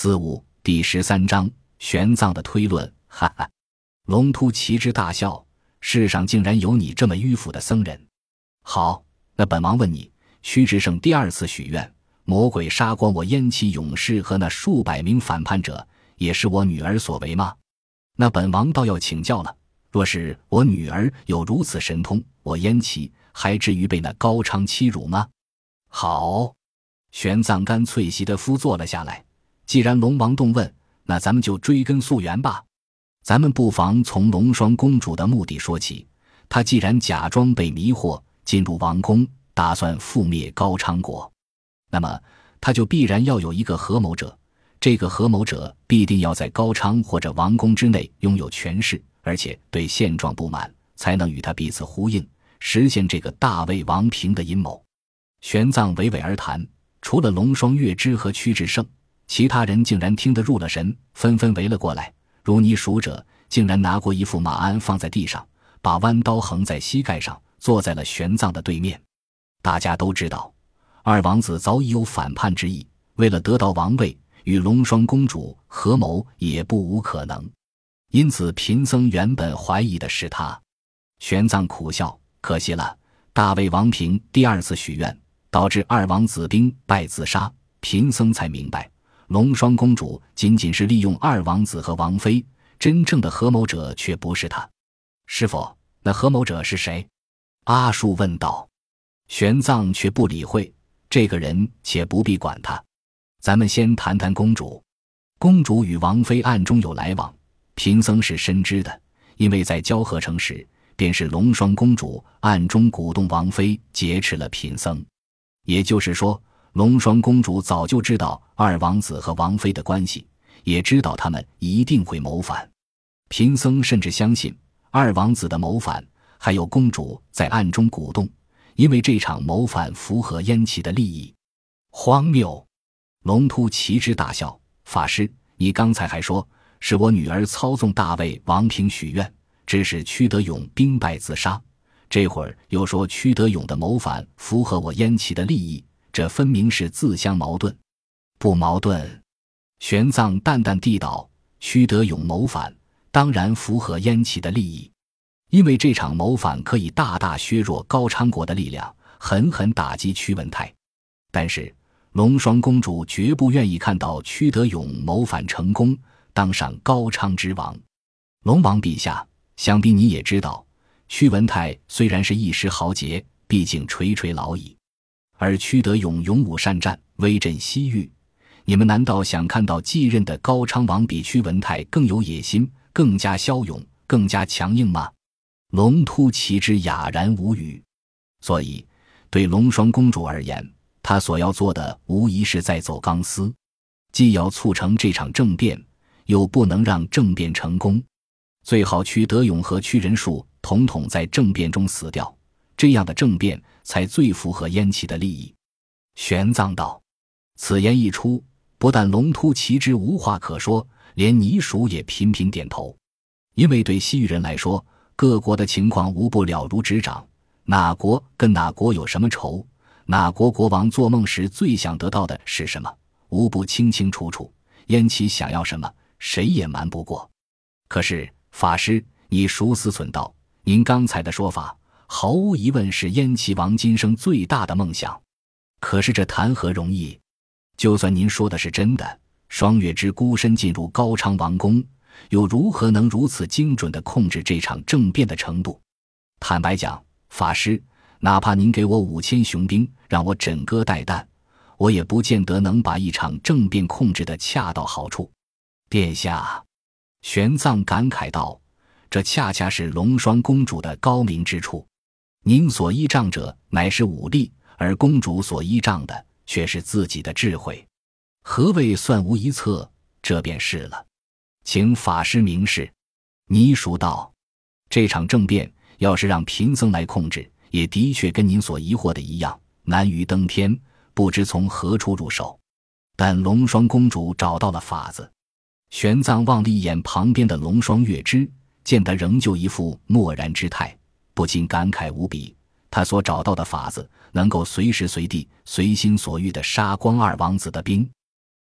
子午第十三章玄奘的推论。哈哈，龙突奇之大笑，世上竟然有你这么迂腐的僧人。好，那本王问你，屈志胜第二次许愿，魔鬼杀光我燕齐勇士和那数百名反叛者，也是我女儿所为吗？那本王倒要请教了。若是我女儿有如此神通，我燕齐还至于被那高昌欺辱吗？好，玄奘干脆席的夫坐了下来。既然龙王动问，那咱们就追根溯源吧。咱们不妨从龙双公主的目的说起。她既然假装被迷惑进入王宫，打算覆灭高昌国，那么她就必然要有一个合谋者。这个合谋者必定要在高昌或者王宫之内拥有权势。而且对现状不满，才能与他彼此呼应，实现这个大魏王平的阴谋。玄奘娓娓而谈，除了龙双月之和屈志胜，其他人竟然听得入了神，纷纷围了过来。如泥熟者竟然拿过一副马鞍放在地上，把弯刀横在膝盖上，坐在了玄奘的对面。大家都知道，二王子早已有反叛之意，为了得到王位，与龙双公主合谋也不无可能。因此，贫僧原本怀疑的是他。玄奘苦笑：“可惜了，大魏王平第二次许愿，导致二王子兵败自杀。贫僧才明白，龙双公主仅仅是利用二王子和王妃，真正的合谋者却不是他。师傅，那合谋者是谁？”阿术问道。玄奘却不理会这个人，且不必管他。咱们先谈谈公主。公主与王妃暗中有来往。贫僧是深知的，因为在交河城时，便是龙双公主暗中鼓动王妃劫持了贫僧。也就是说，龙双公主早就知道二王子和王妃的关系，也知道他们一定会谋反。贫僧甚至相信，二王子的谋反还有公主在暗中鼓动，因为这场谋反符合燕齐的利益。荒谬！龙突奇之大笑：“法师，你刚才还说……”是我女儿操纵大卫王平许愿，致使屈德勇兵败自杀。这会儿又说屈德勇的谋反符合我燕齐的利益，这分明是自相矛盾。不矛盾。玄奘淡淡地道：“屈德勇谋反，当然符合燕齐的利益，因为这场谋反可以大大削弱高昌国的力量，狠狠打击屈文泰。但是龙双公主绝不愿意看到屈德勇谋反成功。”当上高昌之王，龙王陛下，想必你也知道，屈文泰虽然是一时豪杰，毕竟垂垂老矣；而屈德勇勇武善战，威震西域。你们难道想看到继任的高昌王比屈文泰更有野心、更加骁勇、更加强硬吗？龙突其之哑然无语。所以，对龙双公主而言，她所要做的无疑是在走钢丝，既要促成这场政变。又不能让政变成功，最好屈德勇和屈仁术统统在政变中死掉，这样的政变才最符合燕齐的利益。玄奘道：“此言一出，不但龙突其之无话可说，连倪蜀也频频点头。因为对西域人来说，各国的情况无不了如指掌，哪国跟哪国有什么仇，哪国国王做梦时最想得到的是什么，无不清清楚楚。燕齐想要什么？”谁也瞒不过，可是法师，你熟思忖道，您刚才的说法，毫无疑问是燕齐王今生最大的梦想。可是这谈何容易？就算您说的是真的，双月之孤身进入高昌王宫，又如何能如此精准的控制这场政变的程度？坦白讲，法师，哪怕您给我五千雄兵，让我枕戈待旦，我也不见得能把一场政变控制的恰到好处。殿下，玄奘感慨道：“这恰恰是龙双公主的高明之处。您所依仗者乃是武力，而公主所依仗的却是自己的智慧。何谓算无一策？这便是了。请法师明示。”倪叔道：“这场政变要是让贫僧来控制，也的确跟您所疑惑的一样，难于登天，不知从何处入手。但龙双公主找到了法子。”玄奘望了一眼旁边的龙双月枝，见他仍旧一副漠然之态，不禁感慨无比。他所找到的法子，能够随时随地、随心所欲地杀光二王子的兵。